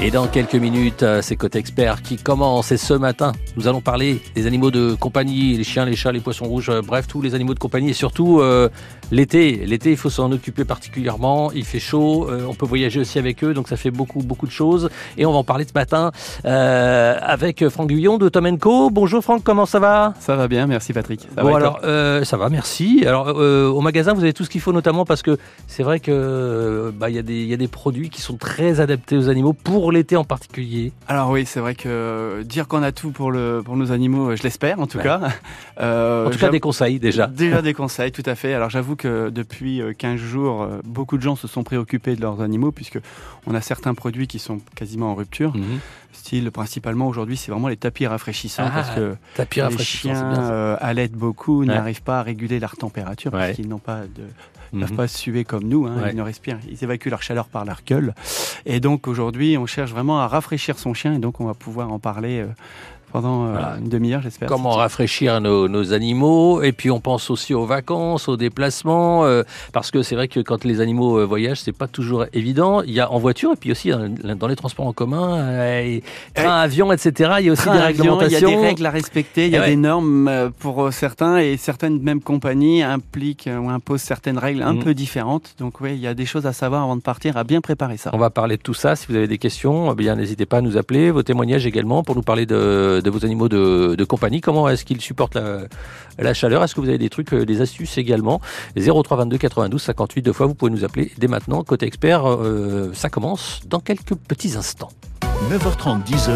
Et dans quelques minutes, euh, c'est Côté Expert qui commence. Et ce matin, nous allons parler des animaux de compagnie, les chiens, les chats, les poissons rouges, euh, bref, tous les animaux de compagnie. Et surtout, euh, l'été. L'été, il faut s'en occuper particulièrement. Il fait chaud, euh, on peut voyager aussi avec eux, donc ça fait beaucoup, beaucoup de choses. Et on va en parler ce matin euh, avec Franck Guyon de Tom Co. Bonjour Franck, comment ça va? Ça va bien, merci Patrick. Ça Bon va alors, ça va, merci. Alors, au magasin, vous avez tout ce qu'il faut, notamment parce que c'est vrai que euh, bah, y, a des- il y a des produits qui sont très adaptés aux animaux pour l'été en particulier. Alors oui, c'est vrai que euh, dire qu'on a tout pour, le, pour nos animaux, euh, je l'espère en tout Ouais. cas. Euh, en tout cas, des conseils déjà. Déjà des conseils, tout à fait. Alors j'avoue que depuis euh, 15 jours, euh, beaucoup de gens se sont préoccupés de leurs animaux puisque on a certains produits qui sont quasiment en rupture. Mhm. Style principalement aujourd'hui, c'est vraiment les tapis rafraîchissants Ah, parce que Tapis les chiens bien ça. euh, allaitent beaucoup, n'arrivent pas à réguler leur température Ouais. parce qu'ils n'ont pas de Ils ne Mhm. peuvent pas suer comme nous, hein, Ouais. ils ne respirent, ils évacuent leur chaleur par leur gueule. Et donc aujourd'hui, on cherche vraiment à rafraîchir son chien et donc on va pouvoir en parler euh, pendant euh, Voilà. une demi-heure, j'espère. Comment rafraîchir nos, nos animaux et puis on pense aussi aux vacances, aux déplacements euh, parce que c'est vrai que quand les animaux euh, voyagent c'est pas toujours évident. Il y a en voiture et puis aussi dans, dans les transports en commun, euh, et train, avion, etc. Il y a aussi Train, des avion, Il y a réglementations. des règles à respecter, il y a Eh ouais. des normes pour certains et certaines mêmes compagnies impliquent ou imposent certaines règles un Mhm. peu différentes. Donc oui, il y a des choses à savoir avant de partir, à bien préparer ça. On va parler de tout ça. Si vous avez des questions, eh bien n'hésitez pas à nous appeler, vos témoignages également pour nous parler de, de vos animaux de, de compagnie. Comment est-ce qu'ils supportent la, la chaleur? Est-ce que vous avez des trucs, euh, des astuces également? 03 22 92 58 deux fois. Vous pouvez nous appeler dès maintenant. Côté expert, euh, ça commence dans quelques petits instants. 9h30, 10h,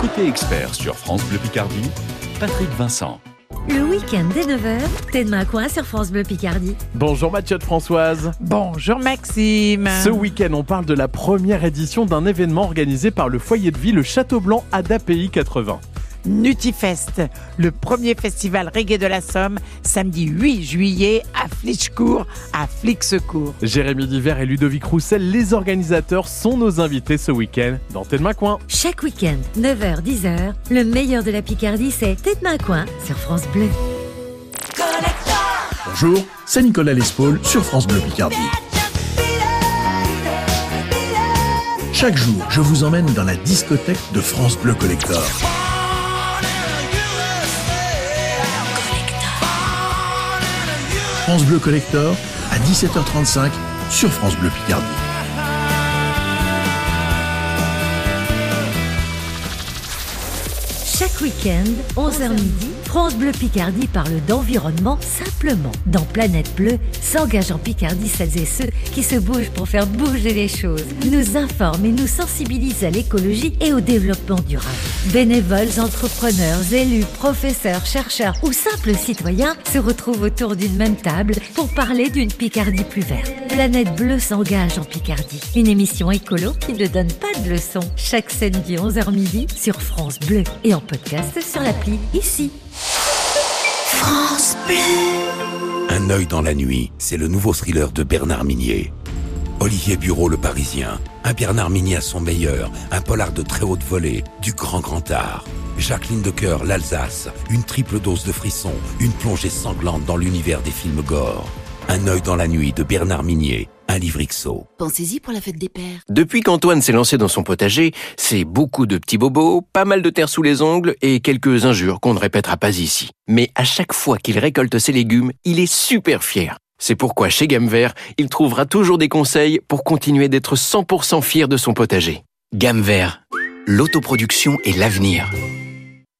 côté expert sur France Bleu Picardie, Patrick Vincent. Le week-end dès 9h, t'es de ma coin sur France Bleu Picardie. Bonjour Mathieu de Françoise. Bonjour Maxime. Ce week-end, on parle de la première édition d'un événement organisé par le foyer de vie Le Château Blanc ADAPI 80. Nutifest, le premier festival reggae de la Somme, samedi 8 juillet à Flitchcourt, à Flixecourt. Jérémy Diver et Ludovic Roussel, les organisateurs, sont nos invités ce week-end dans Tête de ma coin. Chaque week-end, 9h, 10h, le meilleur de la Picardie, c'est T'es de ma coin sur France Bleu. Bonjour, c'est Nicolas Lespaul sur France Bleu Picardie. Chaque jour, je vous emmène dans la discothèque de France Bleu Collector. France Bleu Collector à 17h35 sur France Bleu Picardie. Chaque week-end, 11h midi, France Bleu Picardie parle d'environnement simplement. Dans Planète Bleue, s'engagent en Picardie celles et ceux qui se bougent pour faire bouger les choses, nous informent et nous sensibilisent à l'écologie et au développement durable. Bénévoles, entrepreneurs, élus, professeurs, chercheurs ou simples citoyens se retrouvent autour d'une même table pour parler d'une Picardie plus verte. Planète Bleue s'engage en Picardie. Une émission écolo qui ne donne pas de leçons. Chaque samedi 11h midi sur France Bleu et en podcast sur l'appli ici. France Bleu. Un œil dans la nuit, c'est le nouveau thriller de Bernard Minier. Olivier Bureau, le Parisien, un Bernard Minier à son meilleur, un polar de très haute volée, du grand grand art. Jacqueline de Coeur, l'Alsace, une triple dose de frissons, une plongée sanglante dans l'univers des films gore. Un œil dans la nuit de Bernard Minier, un livre XO. Pensez-y pour la fête des pères. Depuis qu'Antoine s'est lancé dans son potager, c'est beaucoup de petits bobos, pas mal de terre sous les ongles et quelques injures qu'on ne répétera pas ici. Mais à chaque fois qu'il récolte ses légumes, il est super fier. C'est pourquoi chez Gamme Vert, il trouvera toujours des conseils pour continuer d'être 100% fier de son potager. Gamme Vert, l'autoproduction est l'avenir.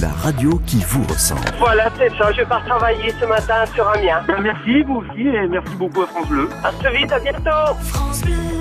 la radio qui vous ressemble. Voilà, c'est ça. Je pars travailler ce matin sur Amiens. merci, vous aussi, et merci beaucoup à France Bleu. À très vite, à bientôt.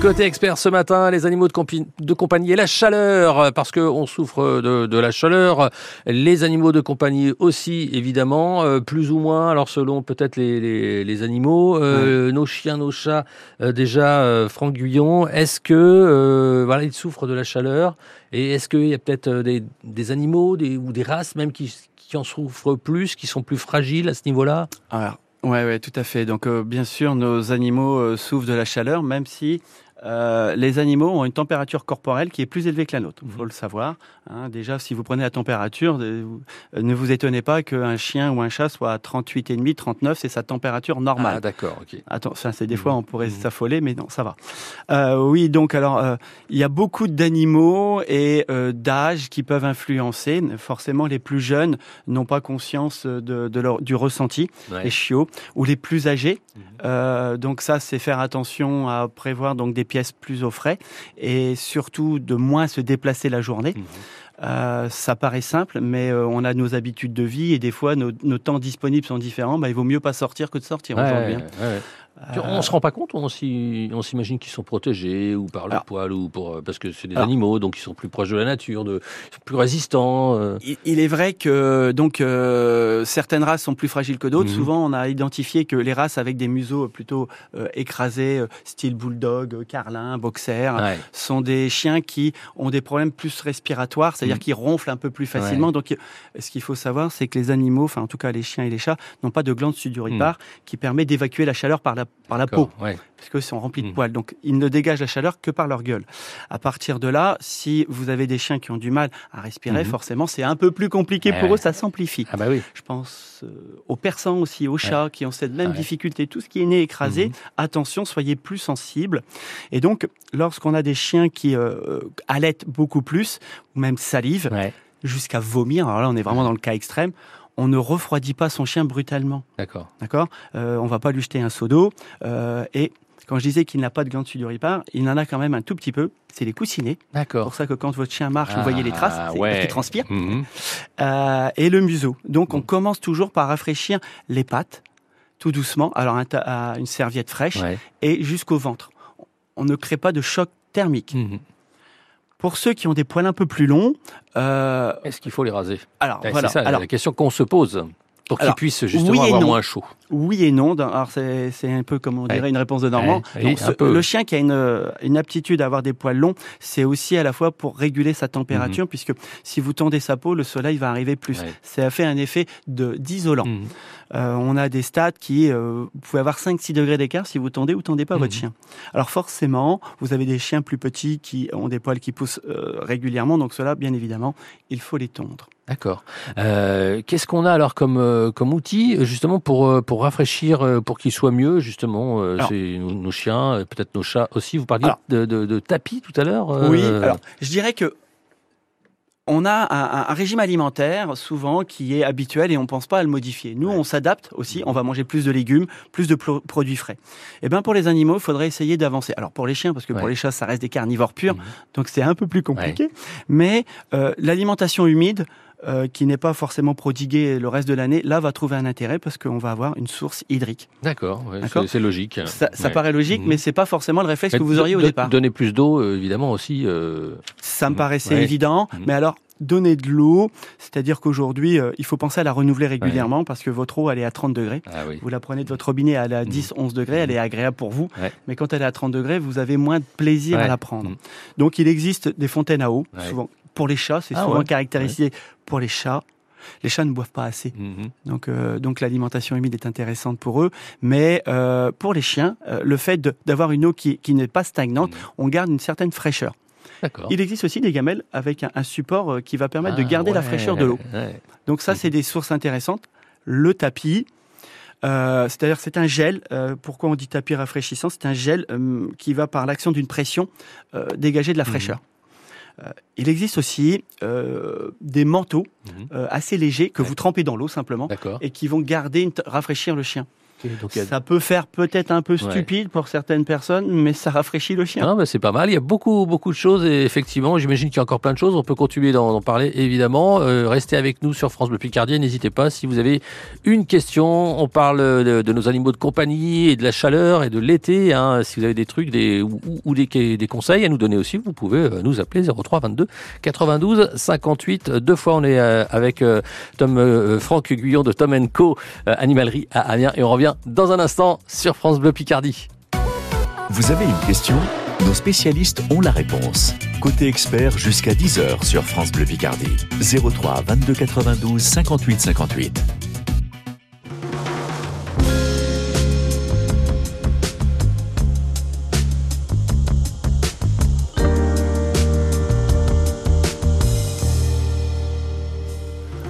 Côté expert ce matin, les animaux de, compi- de compagnie et la chaleur, parce qu'on souffre de, de la chaleur. Les animaux de compagnie aussi, évidemment, euh, plus ou moins, alors selon peut-être les, les, les animaux. Euh, Nos chiens, nos chats, euh, déjà, euh, Franck Guyon, est-ce que euh, voilà, ils souffrent de la chaleur Et est-ce qu'il y a peut-être euh, des, animaux ou des races même qui, en souffrent plus, qui sont plus fragiles à ce niveau-là? Alors, ouais, ouais, tout à fait. Donc, euh, bien sûr, nos animaux euh, souffrent de la chaleur, même si euh, les animaux ont une température corporelle qui est plus élevée que la nôtre. Il faut le savoir. hein. Déjà, si vous prenez la température, euh, euh, ne vous étonnez pas qu'un chien ou un chat soit à 38,5, 39, c'est sa température normale. Ah, d'accord, ok. Attends, ça, c'est des fois on pourrait s'affoler, mais non, ça va. Euh, oui, donc alors euh, il y a beaucoup d'animaux et d'âges qui peuvent influencer. Forcément, les plus jeunes n'ont pas conscience de, de leur, du ressenti, Ouais. les chiots, ou les plus âgés. Donc ça, c'est faire attention à prévoir donc des pièces plus au frais et surtout de moins se déplacer la journée. Euh, ça paraît simple, mais euh, on a nos habitudes de vie et des fois nos, nos temps disponibles sont différents. Bah, il vaut mieux pas sortir que de sortir Ouais, aujourd'hui. hein. ouais, ouais. On se rend pas compte, on s'imagine qu'ils sont protégés ou par le poil ou pour parce que c'est des Alors- animaux, donc ils sont plus proches de la nature, de, ils sont plus résistants. euh. Il, il est vrai que donc euh, certaines races sont plus fragiles que d'autres. Mhm. Souvent, on a identifié que les races avec des museaux plutôt euh, écrasés, euh, style bulldog, euh, carlin, boxer, Ouais. sont des chiens qui ont des problèmes plus respiratoires, c'est-à-dire Mhm. qu'ils ronflent un peu plus facilement. Ouais. Donc, euh, ce qu'il faut savoir, c'est que les animaux, enfin en tout cas les chiens et les chats, n'ont pas de glande sudoripare qui permet d'évacuer la chaleur par la par la peau ouais. parce qu'ils sont remplis de Mhm. poils. Donc, ils ne dégagent la chaleur que par leur gueule. À partir de là, si vous avez des chiens qui ont du mal à respirer, Mhm. forcément, c'est un peu plus compliqué Ouais. pour eux, ça s'amplifie. Ah bah oui. Je pense euh, aux persans aussi, aux chats qui ont cette même difficulté. Tout ce qui est né écrasé, Mhm. attention, soyez plus sensibles. Et donc, lorsqu'on a des chiens qui euh, allaitent beaucoup plus, ou même salivent, jusqu'à vomir, alors là, on est vraiment dans le cas extrême, on ne refroidit pas son chien brutalement. D'accord. D'accord? Euh, On va pas lui jeter un seau d'eau. euh, et quand je disais qu'il n'a pas de glande sudoripare, il en a quand même un tout petit peu. C'est les coussinets. C'est D'accord. pour ça que quand votre chien marche, vous voyez les traces, Ah, c'est ouais. parce qu'il transpire. Mhm. Euh, et le museau. Donc on commence toujours par rafraîchir les pattes, tout doucement. Alors un à une serviette fraîche Ouais. et jusqu'au ventre. On ne crée pas de choc thermique. Mhm. Pour ceux qui ont des poils un peu plus longs, euh, Est-ce qu'il faut les raser? Alors voilà. C'est ça alors, la question qu'on se pose pour qu'ils Alors, puissent justement oui et avoir non. moins chaud. Oui et non. Alors c'est c'est un peu comme on dirait Ouais. une réponse de Normand. Ouais, ce- peu. le chien qui a une, euh, une aptitude à avoir des poils longs, c'est aussi à la fois pour réguler sa température, puisque si vous tendez sa peau, le soleil va arriver plus. Mhm. Ouais. Ça fait un effet de d'isolant. Mhm. Euh, on a des stades qui, euh, vous pouvez avoir 5-6 degrés d'écart si vous tendez ou tendez pas votre Mhm. chien. Alors forcément, vous avez des chiens plus petits qui ont des poils qui poussent euh, régulièrement, donc cela, bien évidemment, il faut les tondre. D'accord. Euh, Qu'est-ce qu'on a alors comme euh, comme outil justement pour euh, pour rafraîchir, pour qu'ils soient mieux justement Alors- nos, nos chiens, peut-être nos chats aussi. Vous parliez Alors- de, de, de tapis tout à l'heure. euh, Oui, alors je dirais que on a un, régime alimentaire souvent qui est habituel et on pense pas à le modifier. Nous, on s'adapte aussi. On va manger plus de légumes, plus de pro- produits frais. Et ben pour les animaux, il faudrait essayer d'avancer. Alors pour les chiens, parce que pour les chats, ça reste des carnivores purs, Mhm. donc c'est un peu plus compliqué. Mais euh, l'alimentation humide. Euh, qui n'est pas forcément prodiguée le reste de l'année, là va trouver un intérêt parce qu'on va avoir une source hydrique. D'accord, ouais, c'est- logique. Ça, ça Ouais. paraît logique, Mhm. mais c'est pas forcément le réflexe Mais que vous auriez au départ. Donner plus d'eau, euh, évidemment aussi. euh, Ça me Mhm. paraissait Ouais. évident, Mhm. mais alors donner de l'eau, c'est-à-dire qu'aujourd'hui, euh, il faut penser à la renouveler régulièrement parce que votre eau, elle est à 30 degrés. Ah oui. Vous la prenez de votre robinet, elle est à 10, 11 degrés, elle est agréable pour vous. Ouais. Mais quand elle est à 30 degrés, vous avez moins de plaisir à la prendre. Mhm. Donc il existe des fontaines à eau, souvent pour les chats, c'est Ah souvent ouais. caractérisé pour les chats. Les chats ne boivent pas assez. Mhm. Donc, euh, donc l'alimentation humide est intéressante pour eux. Mais euh, pour les chiens, euh, le fait d'avoir une eau qui, qui n'est pas stagnante, Mhm. on garde une certaine fraîcheur. Il existe aussi des gamelles avec un, un support qui va permettre de Ah, garder la fraîcheur de l'eau. Donc ça, c'est des sources intéressantes. Le tapis, euh, c'est-à-dire c'est un gel. euh, pourquoi on dit tapis rafraîchissant? C'est un gel euh, qui va par l'action d'une pression dégager de la Mhm. fraîcheur. Il existe aussi euh, des manteaux Mhm. euh, assez légers que Ouais. vous trempez dans l'eau simplement et qui vont garder, une rafraîchir le chien. Donc a- Ça peut faire peut-être un peu Ouais. stupide pour certaines personnes, mais ça rafraîchit le chien. C'est pas mal. Il y a beaucoup, beaucoup de choses et effectivement, j'imagine qu'il y a encore plein de choses. On peut continuer d'en parler, évidemment. Euh, restez avec nous sur France Bleu Picardie. N'hésitez pas si vous avez une question. On parle de, de nos animaux de compagnie et de la chaleur et de l'été. Hein. Si vous avez des trucs des, ou, ou des, des conseils à nous donner aussi, vous pouvez euh, nous appeler 03 22 92 58. Deux fois, on est euh, avec Tom Franck Guyon de Tom Co Animalerie à Amiens et on revient dans un instant sur France Bleu Picardie. Vous avez une question Nos spécialistes ont la réponse. Côté expert jusqu'à 10h sur France Bleu Picardie. 03 22 92 58 58.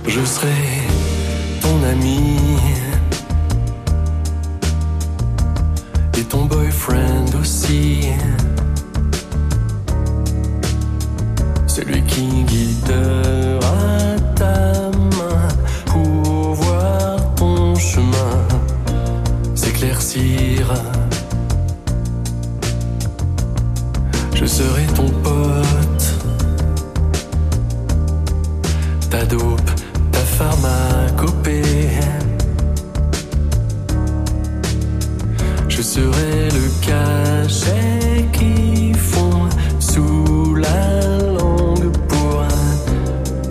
Je serai ton ami ton boyfriend aussi. Celui qui guidera ta main pour voir ton chemin s'éclaircir. Je serai ton pote, ta Je serai le cachet qui fond sous la langue pour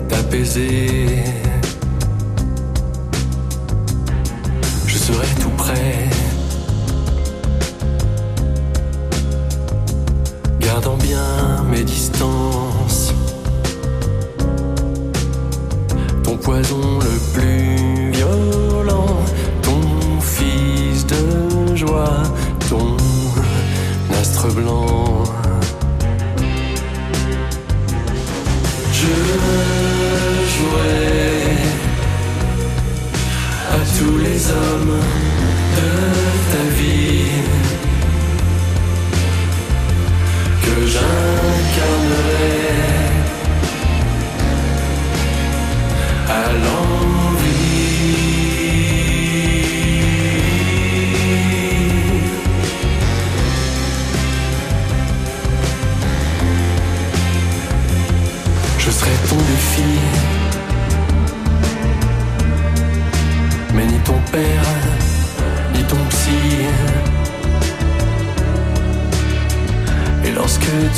t'apaiser. Je serai tout près, gardant bien mes distances. Ton poison le plus Je jouerai à tous les hommes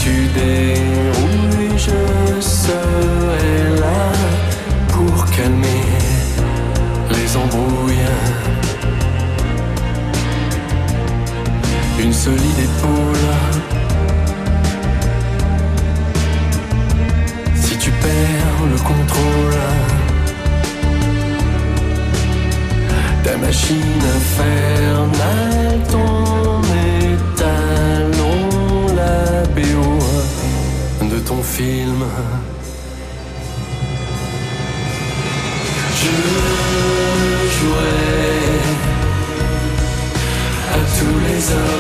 tu dérouilles, je serai là pour calmer les embrouilles. Une solide épaule. Si tu perds le contrôle, ta machine infernale, Je jouerai à tous les hommes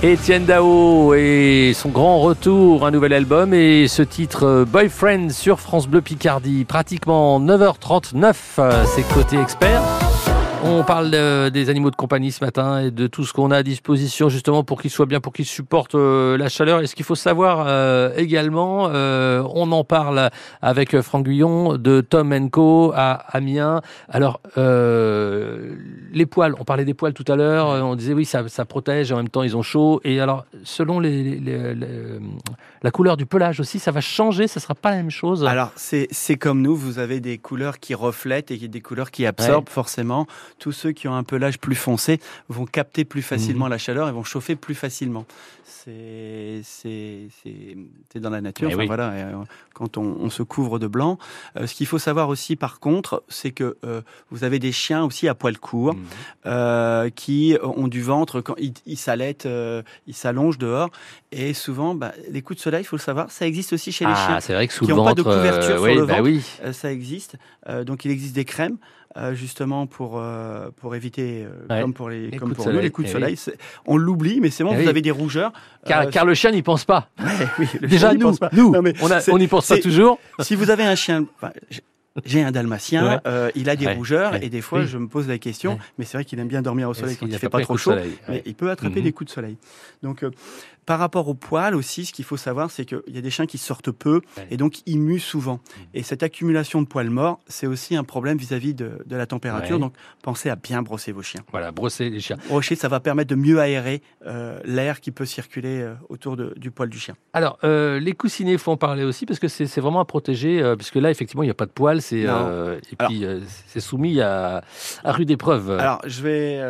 Étienne Dao et son grand retour, un nouvel album et ce titre euh, Boyfriend sur France Bleu Picardie, pratiquement 9h39, euh, c'est côté expert. On parle de- des animaux de compagnie ce matin et de tout ce qu'on a à disposition justement pour qu'ils soient bien, pour qu'ils supportent euh, la chaleur. Et ce qu'il faut savoir euh, également, euh, on en parle avec Franck Guyon de Tom Co à Amiens. Alors, euh, les poils, on parlait des poils tout à l'heure, euh, on disait oui, ça, ça protège, en même temps ils ont chaud. Et alors, selon les, les- les- les- la couleur du pelage aussi, ça va changer, ça sera pas la même chose. Alors, c'est c'est comme nous, vous avez des couleurs qui reflètent et des couleurs qui absorbent forcément. Tous ceux qui ont un pelage plus foncé vont capter plus facilement Mhm. la chaleur et vont chauffer plus facilement. C'est dans la nature. Eh Enfin, oui. voilà, euh, quand on, on se couvre de blanc. Euh, ce qu'il faut savoir aussi, par contre, c'est que euh, vous avez des chiens aussi à poils courts Mhm. euh, qui ont du ventre quand ils, s'allaitent, ils s'allongent dehors. Et souvent, bah, les coups de soleil, il faut le savoir, ça existe aussi chez les Ah, chiens c'est vrai que sous qui n'ont pas de couverture sur oui, le bah ventre. oui. Ça existe. Donc il existe des crèmes. Euh, justement pour euh, pour éviter euh, Ouais. comme pour les, comme pour nous les coups de eh soleil oui. on l'oublie mais c'est bon Eh vous oui. avez des rougeurs Car, car le chien n'y pense pas. Ouais, oui, le Déjà chien n'y nous, pense pas. nous, Non, mais on n'y pense pas toujours. Si vous avez un chien, enfin, j'ai un dalmatien, Ouais. euh, il a des Ouais, rougeurs ouais. et des fois Oui. je me pose la question, mais c'est vrai qu'il aime bien dormir au soleil quand il a fait pas trop chaud, mais il peut attraper Mhm. des coups de soleil. Donc euh, par rapport aux poils aussi, ce qu'il faut savoir, c'est qu'il y a des chiens qui sortent peu et donc ils muent souvent. Mhm. Et cette accumulation de poils morts, c'est aussi un problème vis-à-vis de, de la température. Ouais. Donc pensez à bien brosser vos chiens. Voilà, brosser les chiens. Brosser, ça va permettre de mieux aérer euh, l'air qui peut circuler euh, autour de- du poil du chien. Alors, euh, les coussinets, il faut en parler aussi parce que c'est vraiment à protéger, puisque là, effectivement, il n'y a pas de poils, c'est et puis c'est soumis à, à rude épreuve. Alors, je vais,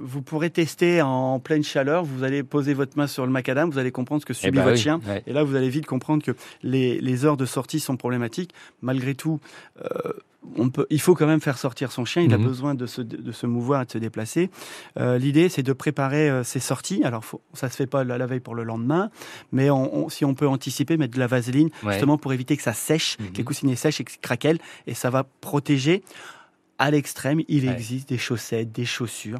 vous pourrez tester en pleine chaleur. Vous allez poser votre main sur le macadam, vous allez comprendre ce que subit bah votre oui, chien. ouais. Et là, vous allez vite comprendre que les, les heures de sortie sont problématiques. Malgré tout, euh, on peut, il faut quand même faire sortir son chien. Il a Mhm. besoin de se, de se mouvoir et de se déplacer. Euh, L'idée, c'est de préparer euh, ses sorties. Alors, faut, ça se fait pas la, la veille pour le lendemain, mais on, on- si on peut anticiper, mettre de la vaseline, Ouais. justement pour éviter que ça sèche, Mhm. que les coussinets sèchent et que ça craquelle, et ça va protéger. À l'extrême, il Ouais. existe des chaussettes, des chaussures,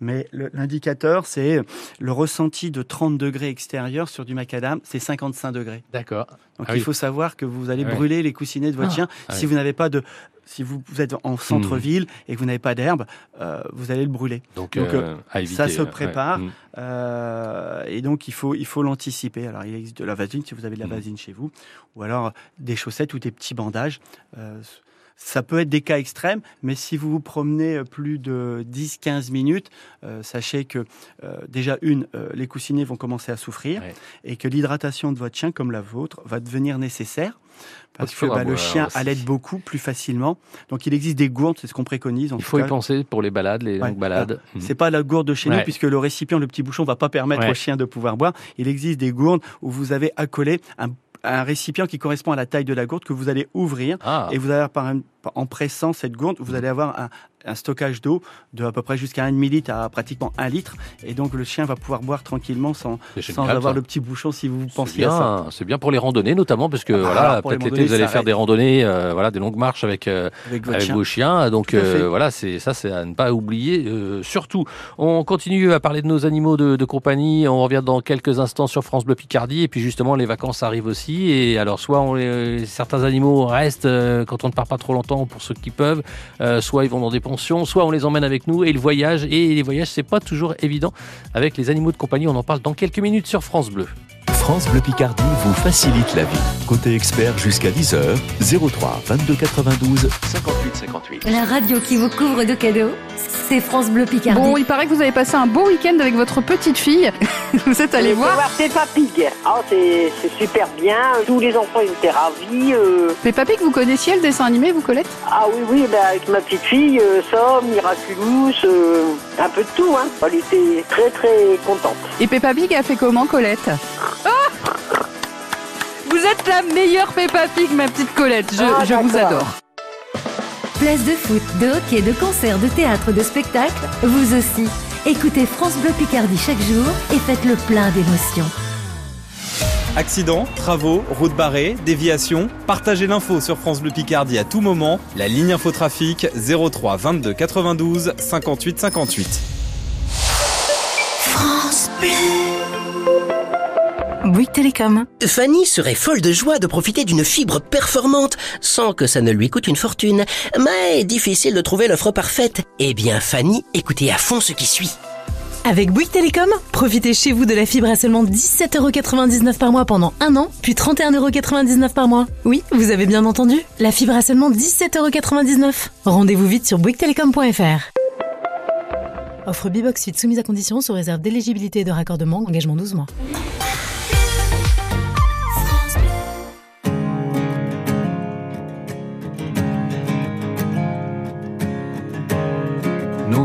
mais l'indicateur, c'est le ressenti de 30 degrés extérieur sur du macadam, c'est 55 degrés. D'accord. Donc Ah il oui. faut savoir que vous allez Ah brûler les coussinets de votre Ah. chien Ah si oui. vous n'avez pas de si vous, êtes en centre-ville et que vous n'avez pas d'herbe, euh, vous allez le brûler. Donc, Donc, euh, éviter, ça se euh, prépare ouais. Mm. euh, et donc il faut il faut l'anticiper. Alors il existe de la vaseline si vous avez de la Mm. vaseline chez vous, ou alors des chaussettes ou des petits bandages. Euh, ça peut être des cas extrêmes, mais si vous vous promenez plus de 10-15 minutes, euh, sachez que euh, déjà une, euh, les coussinets vont commencer à souffrir Ouais. et que l'hydratation de votre chien, comme la vôtre, va devenir nécessaire parce que bah, le chien aussi. allaite beaucoup plus facilement. Donc il existe des gourdes, c'est ce qu'on préconise. En Il tout faut y penser pour les balades, les Ouais. longues balades. C'est pas la gourde de chez nous puisque le récipient, le petit bouchon, va pas permettre Ouais. au chien de pouvoir boire. Il existe des gourdes où vous avez accolé un, un récipient qui correspond à la taille de la gourde que vous allez ouvrir Ah. et vous allez par un- en pressant cette gourde, vous allez avoir un, un stockage d'eau de à peu près jusqu'à 1 demi-litre à pratiquement 1 litre et donc le chien va pouvoir boire tranquillement sans, sans avoir ça. le petit bouchon si vous pensiez à ça. bien, c'est bien pour les randonnées notamment parce que Ah voilà, peut-être l'été vous allez faire des randonnées, euh, voilà, des longues marches avec euh, Avec votre avec chien. vos chiens. Donc euh, voilà, c'est ça, c'est à ne pas oublier. surtout, on continue à parler de nos animaux de, de compagnie. On revient dans quelques instants sur France Bleu Picardie et puis justement les vacances arrivent aussi. Et alors soit on certains animaux restent quand on ne part pas trop longtemps pour ceux qui peuvent, soit ils vont dans des soit on les emmène avec nous et ils voyagent. Et les voyages c'est pas toujours évident avec les animaux de compagnie. On en parle dans quelques minutes sur France Bleu. France Bleu Picardie vous facilite la vie. Côté expert jusqu'à 10h, 03 22 92 58 58. La radio qui vous couvre de cadeaux, c'est France Bleu Picardie. Bon, il paraît que vous avez passé un beau week-end avec votre petite fille. vous êtes allé voir voir Peppa Pig. Ah, c'est super bien. Tous les enfants ils étaient ravis. euh. Peppa Pig, vous connaissiez le dessin animé, vous, Colette? Ah oui, oui, ben, avec ma petite fille, euh, Somme, Miraculous, euh, un peu de tout. Hein. Elle était très très contente. Et Peppa Pig a fait comment, Colette? Êtes la meilleure Peppa Pig, ma petite Colette. Je, Ah, je vous adore. Place de foot, de hockey, de concert, de théâtre, de spectacle, vous aussi. Écoutez France Bleu Picardie chaque jour et faites le plein d'émotions. Accidents, travaux, routes barrées, déviations, partagez l'info sur France Bleu Picardie à tout moment. La ligne infotrafic 03 22 92 58 58. France Bleu. Bouygues Télécom. Fanny serait folle de joie de profiter d'une fibre performante sans que ça ne lui coûte une fortune. Mais difficile de trouver l'offre parfaite. Eh bien Fanny, écoutez à fond ce qui suit. Avec Bouygues Télécom, profitez chez vous de la fibre à seulement 17,99€ par mois pendant un an, puis 31,99€ par mois. Oui, vous avez bien entendu, la fibre à seulement 17,99€. Rendez-vous vite sur bouyguestelecom.fr. Offre Bibox Suite soumise à condition sous réserve d'éligibilité et de raccordement, engagement 12 mois.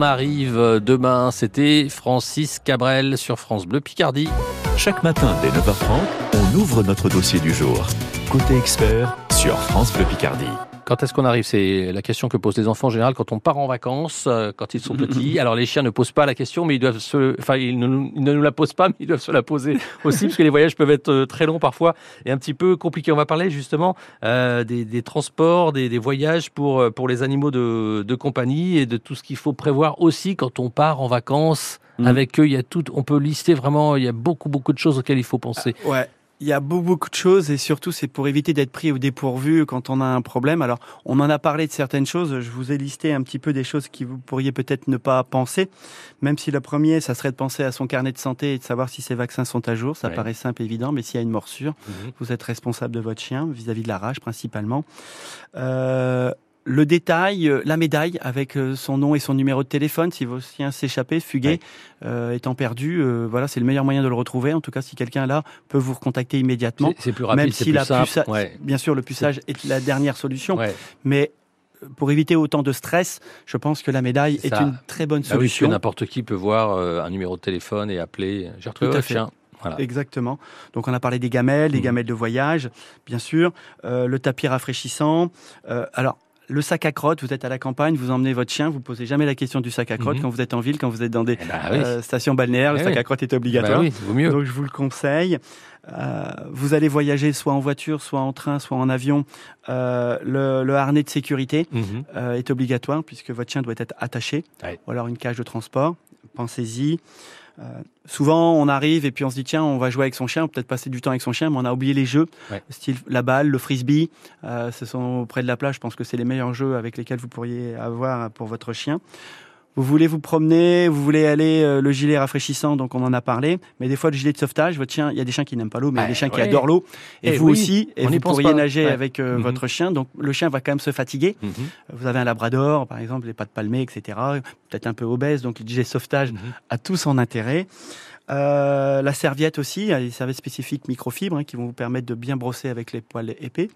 On arrive demain, c'était Francis Cabrel sur France Bleu Picardie. Chaque matin dès 9h30, on ouvre notre dossier du jour. Côté expert sur France Bleu Picardie. Quand est-ce qu'on arrive? C'est la question que posent les enfants en général quand on part en vacances, euh, quand ils sont petits. Alors les chiens ne posent pas la question, mais ils doivent se, enfin ils ne, ils ne nous la posent pas, mais ils doivent se la poser aussi, parce que les voyages peuvent être euh, très longs parfois et un petit peu compliqués. On va parler justement euh, des, des, transports, des, des, voyages pour pour les animaux de, de compagnie et de tout ce qu'il faut prévoir aussi quand on part en vacances. Mhm. Avec eux, il y a tout. On peut lister vraiment. Il y a beaucoup beaucoup de choses auxquelles il faut penser. Ouais. Il y a beaucoup, de choses et surtout c'est pour éviter d'être pris au dépourvu quand on a un problème. Alors on en a parlé de certaines choses, je vous ai listé un petit peu des choses qui vous pourriez peut-être ne pas penser, même si le premier ça serait de penser à son carnet de santé et de savoir si ses vaccins sont à jour, ça Ouais. paraît simple et évident, mais s'il y a une morsure, Mhm. vous êtes responsable de votre chien vis-à-vis de la rage principalement. Euh, le détail, euh, la médaille avec euh, son nom et son numéro de téléphone, si vos chiens s'échappaient, fuguaient, euh, étant perdus, euh, voilà, c'est le meilleur moyen de le retrouver. En tout cas, si quelqu'un là peut vous recontacter immédiatement, C'est- plus rapide, même si plus la simple, puça- ouais. bien sûr, le puçage est la dernière solution, Ouais. mais pour éviter autant de stress, je pense que la médaille est une très bonne Bah oui, solution. n'importe qui peut voir un numéro de téléphone et appeler. J'ai retrouvé fait. chien. Voilà. Exactement. Donc on a parlé des gamelles, des Mhm. gamelles de voyage, bien sûr, euh, le tapis rafraîchissant. Euh, alors le sac à crotte, vous êtes à la campagne, vous emmenez votre chien, vous posez jamais la question du sac à crotte Mhm. quand vous êtes en ville, quand vous êtes dans des bah oui. euh, stations balnéaires, le Eh sac à crotte est obligatoire. Bah oui, vaut mieux. Donc je vous le conseille. Euh, vous allez voyager soit en voiture, soit en train, soit en avion. Euh, le, le harnais de sécurité Mhm. est obligatoire puisque votre chien doit être attaché, Ouais. ou alors une cage de transport. Pensez-y. Euh, souvent, on arrive et puis on se dit tiens, on va jouer avec son chien, peut-être passer du temps avec son chien, mais on a oublié les jeux, Ouais. style la balle, le frisbee. Euh, ce sont près de la plage. Je pense que c'est les meilleurs jeux avec lesquels vous pourriez avoir pour votre chien. Vous voulez vous promener, vous voulez aller euh, le gilet rafraîchissant, donc on en a parlé. Mais des fois, le gilet de sauvetage, votre chien, il y a des chiens qui n'aiment pas l'eau, mais il y a des chiens qui adorent l'eau. Et, Eh vous oui, aussi, et vous pourriez pas. nager avec euh, Mhm. votre chien. Donc le chien va quand même se fatiguer. Mhm. Vous avez un labrador, par exemple, les pattes palmées, etc. Peut-être un peu obèse, donc le gilet de sauvetage Mhm. a tout son intérêt. Euh, la serviette aussi, il y a des serviettes spécifiques microfibres hein, qui vont vous permettre de bien brosser avec les poils épais.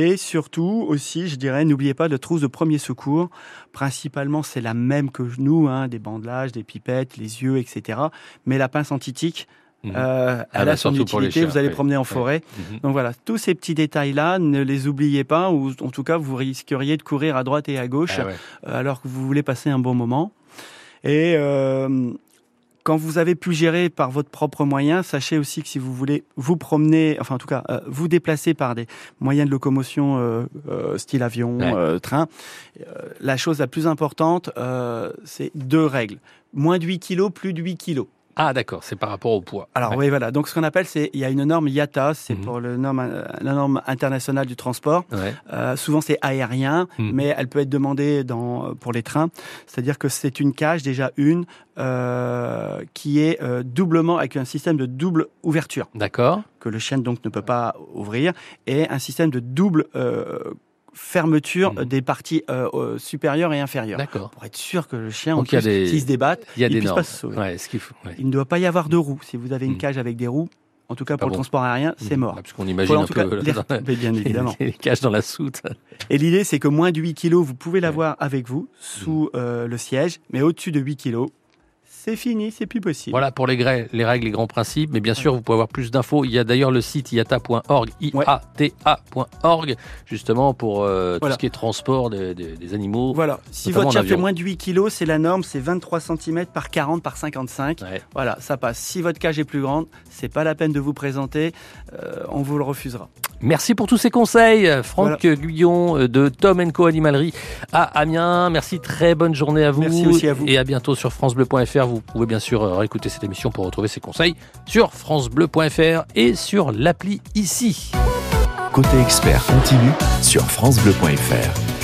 Et surtout aussi, je dirais, n'oubliez pas de trousse de premier secours. Principalement, c'est la même que nous, hein, des bandelages, des pipettes, les yeux, etc. Mais la pince antitique, Mhm. euh, Ah elle bah, a son utilité. chiens, vous allez oui. promener en forêt. Mhm. Donc voilà, tous ces petits détails-là, ne les oubliez pas, ou en tout cas, vous risqueriez de courir à droite et à gauche Ah ouais. euh, alors que vous voulez passer un bon moment. Et euh, quand vous avez pu gérer par votre propre moyen, sachez aussi que si vous voulez vous promener, enfin en tout cas euh, vous déplacer par des moyens de locomotion euh, euh, style avion, Ouais. euh, train, euh, la chose la plus importante, euh, c'est deux règles. Moins de 8 kilos, plus de 8 kilos. Ah d'accord, c'est par rapport au poids. Alors oui, voilà. Donc ce qu'on appelle, c'est il y a une norme IATA, c'est Mhm. pour le norme, euh, la norme internationale du transport. Ouais. Euh, souvent c'est aérien, Mhm. mais elle peut être demandée dans, pour les trains. C'est-à-dire que c'est une cage déjà une euh, qui est euh, doublement avec un système de double ouverture D'accord. que le chien donc ne peut pas ouvrir et un système de double euh, fermeture Mhm. des parties euh, euh, supérieures et inférieures D'accord. pour être sûr que le chien, en Donc il plus, des- s'il se débatte, Il y a des puisse pas se sauver. Ouais, ce qu'il faut. ouais. Il ne doit pas y avoir de roues. Si vous avez une Mhm. cage avec des roues, en tout cas Pas pour le transport aérien, c'est mort. Ah, Parce qu'on imagine en un tout peu cas dans la- mais bien évidemment. les caches dans la soute. Et l'idée, c'est que moins de 8 kilos, vous pouvez l'avoir avec vous sous euh, le siège, mais au-dessus de 8 kilos, c'est fini, c'est plus possible. Voilà pour les, grès- les règles, les grands principes. Mais bien sûr, vous pouvez avoir plus d'infos. Il y a d'ailleurs le site iata.org, iata.org, justement pour euh, tout Voilà. ce qui est transport des, des- des animaux. Voilà, si votre en chien fait moins de 8 kilos, c'est la norme, c'est 23 cm par 40 par 55. Ouais. Voilà, ça passe. Si votre cage est plus grande, c'est pas la peine de vous présenter, euh, on vous le refusera. Merci pour tous ces conseils, Franck Guyon euh, de Tom Co Animalerie à Amiens. Merci, très bonne journée à vous. Merci aussi à vous. Et à bientôt sur FranceBleu.fr. Vous pouvez bien sûr euh, réécouter cette émission pour retrouver ces conseils sur FranceBleu.fr et sur l'appli ici. Côté expert continue sur FranceBleu.fr.